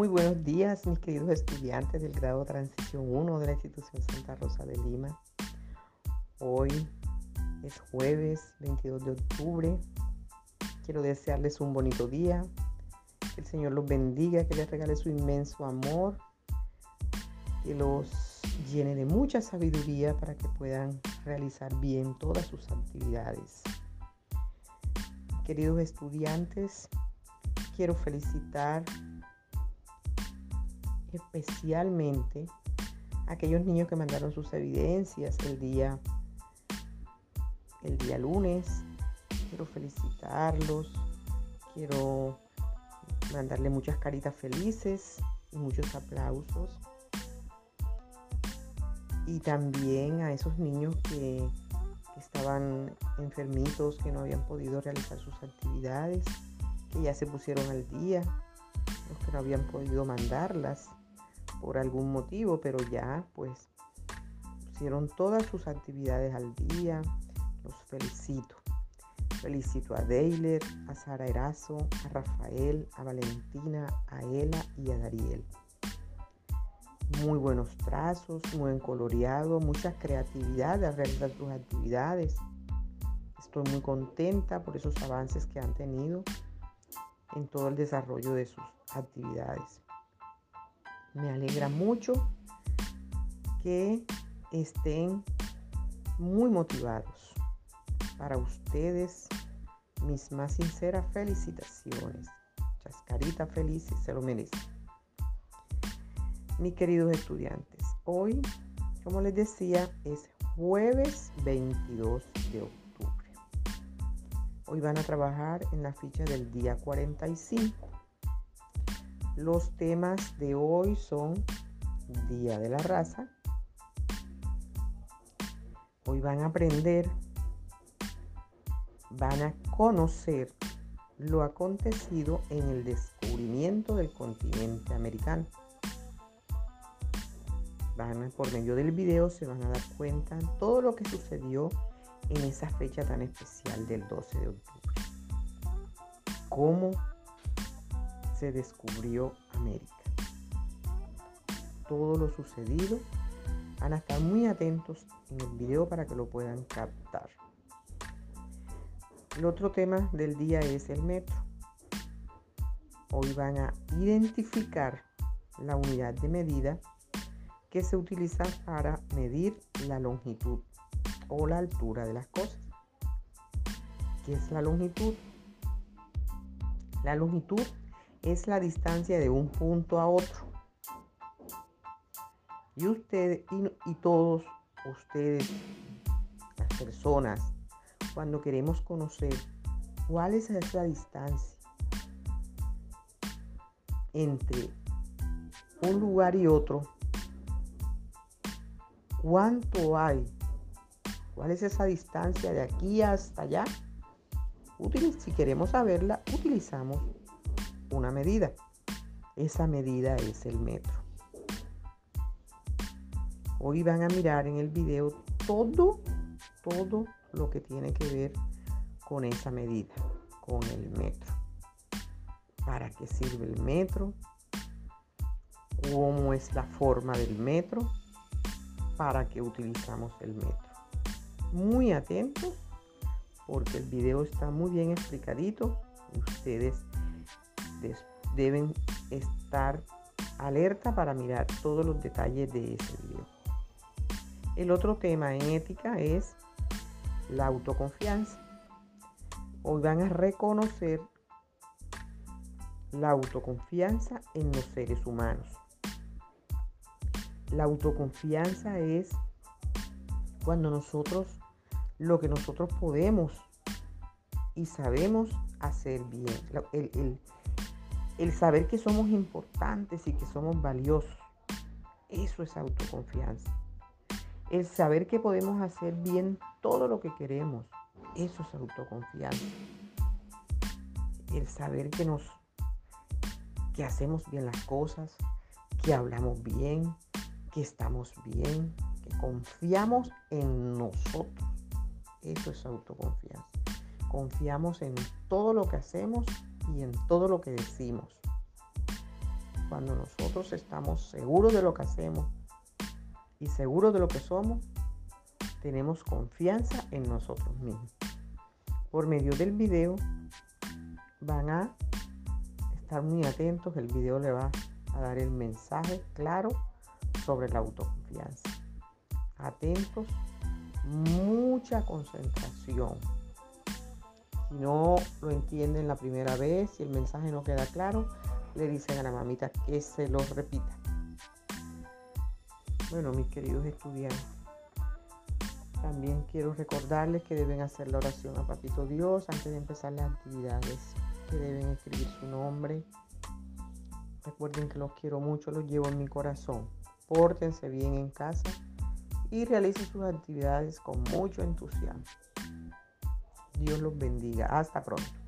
Muy buenos días, mis queridos estudiantes del grado Transición 1 de la institución Santa Rosa de Lima. Hoy es jueves 22 de octubre. Quiero desearles un bonito día. Que el Señor los bendiga, que les regale su inmenso amor, que los llene de mucha sabiduría para que puedan realizar bien todas sus actividades. Queridos estudiantes, quiero felicitar especialmente aquellos niños que mandaron sus evidencias el día el día lunes. Quiero felicitarlos. Quiero mandarle muchas caritas felices y muchos aplausos. Y también a esos niños que, que estaban enfermitos, que no habían podido realizar sus actividades, que ya se pusieron al día, los que no habían podido mandarlas por algún motivo, pero ya pues hicieron todas sus actividades al día. Los felicito. Felicito a Deiler, a Sara Erazo, a Rafael, a Valentina, a Ela y a Dariel. Muy buenos trazos, buen coloreado, mucha creatividad al realizar sus actividades. Estoy muy contenta por esos avances que han tenido en todo el desarrollo de sus actividades. Me alegra mucho que estén muy motivados. Para ustedes, mis más sinceras felicitaciones. Chascarita feliz y se lo merecen. Mis queridos estudiantes, hoy, como les decía, es jueves 22 de octubre. Hoy van a trabajar en la ficha del día 45. Los temas de hoy son Día de la Raza. Hoy van a aprender, van a conocer lo acontecido en el descubrimiento del continente americano. Van por medio del video se van a dar cuenta de todo lo que sucedió en esa fecha tan especial del 12 de octubre. Cómo se descubrió América. Todo lo sucedido van a estar muy atentos en el video para que lo puedan captar. El otro tema del día es el metro. Hoy van a identificar la unidad de medida que se utiliza para medir la longitud o la altura de las cosas. ¿Qué es la longitud? La longitud es la distancia de un punto a otro. Y ustedes y, todos ustedes, las personas, cuando queremos conocer cuál es esa distancia entre un lugar y otro, cuánto hay, cuál es esa distancia de aquí hasta allá, si queremos saberla, utilizamos una medida. Esa medida es el metro. Hoy van a mirar en el video todo, todo lo que tiene que ver con esa medida, con el metro. ¿Para qué sirve el metro? ¿Cómo es la forma del metro? ¿Para qué utilizamos el metro? Muy atentos porque el video está muy bien explicadito. Ustedes deben estar alerta para mirar todos los detalles de ese video. El otro tema en ética es la autoconfianza. Hoy van a reconocer la autoconfianza en los seres humanos. La autoconfianza es cuando nosotros, lo que nosotros podemos y sabemos hacer bien. El, el saber que somos importantes y que somos valiosos. Eso es autoconfianza. El saber que podemos hacer bien todo lo que queremos. Eso es autoconfianza. El saber que nos que hacemos bien las cosas, que hablamos bien, que estamos bien, que confiamos en nosotros. Eso es autoconfianza. Confiamos en todo lo que hacemos y en todo lo que decimos. Cuando nosotros estamos seguros de lo que hacemos y seguros de lo que somos, tenemos confianza en nosotros mismos. Por medio del video van a estar muy atentos, el video le va a dar el mensaje claro sobre la autoconfianza. Atentos, mucha concentración. Si no lo entienden la primera vez, si el mensaje no queda claro, le dicen a la mamita que se lo repita. Bueno, mis queridos estudiantes, también quiero recordarles que deben hacer la oración a Papito Dios antes de empezar las actividades, que deben escribir su nombre. Recuerden que los quiero mucho, los llevo en mi corazón. Pórtense bien en casa y realicen sus actividades con mucho entusiasmo. Dios los bendiga. Hasta pronto.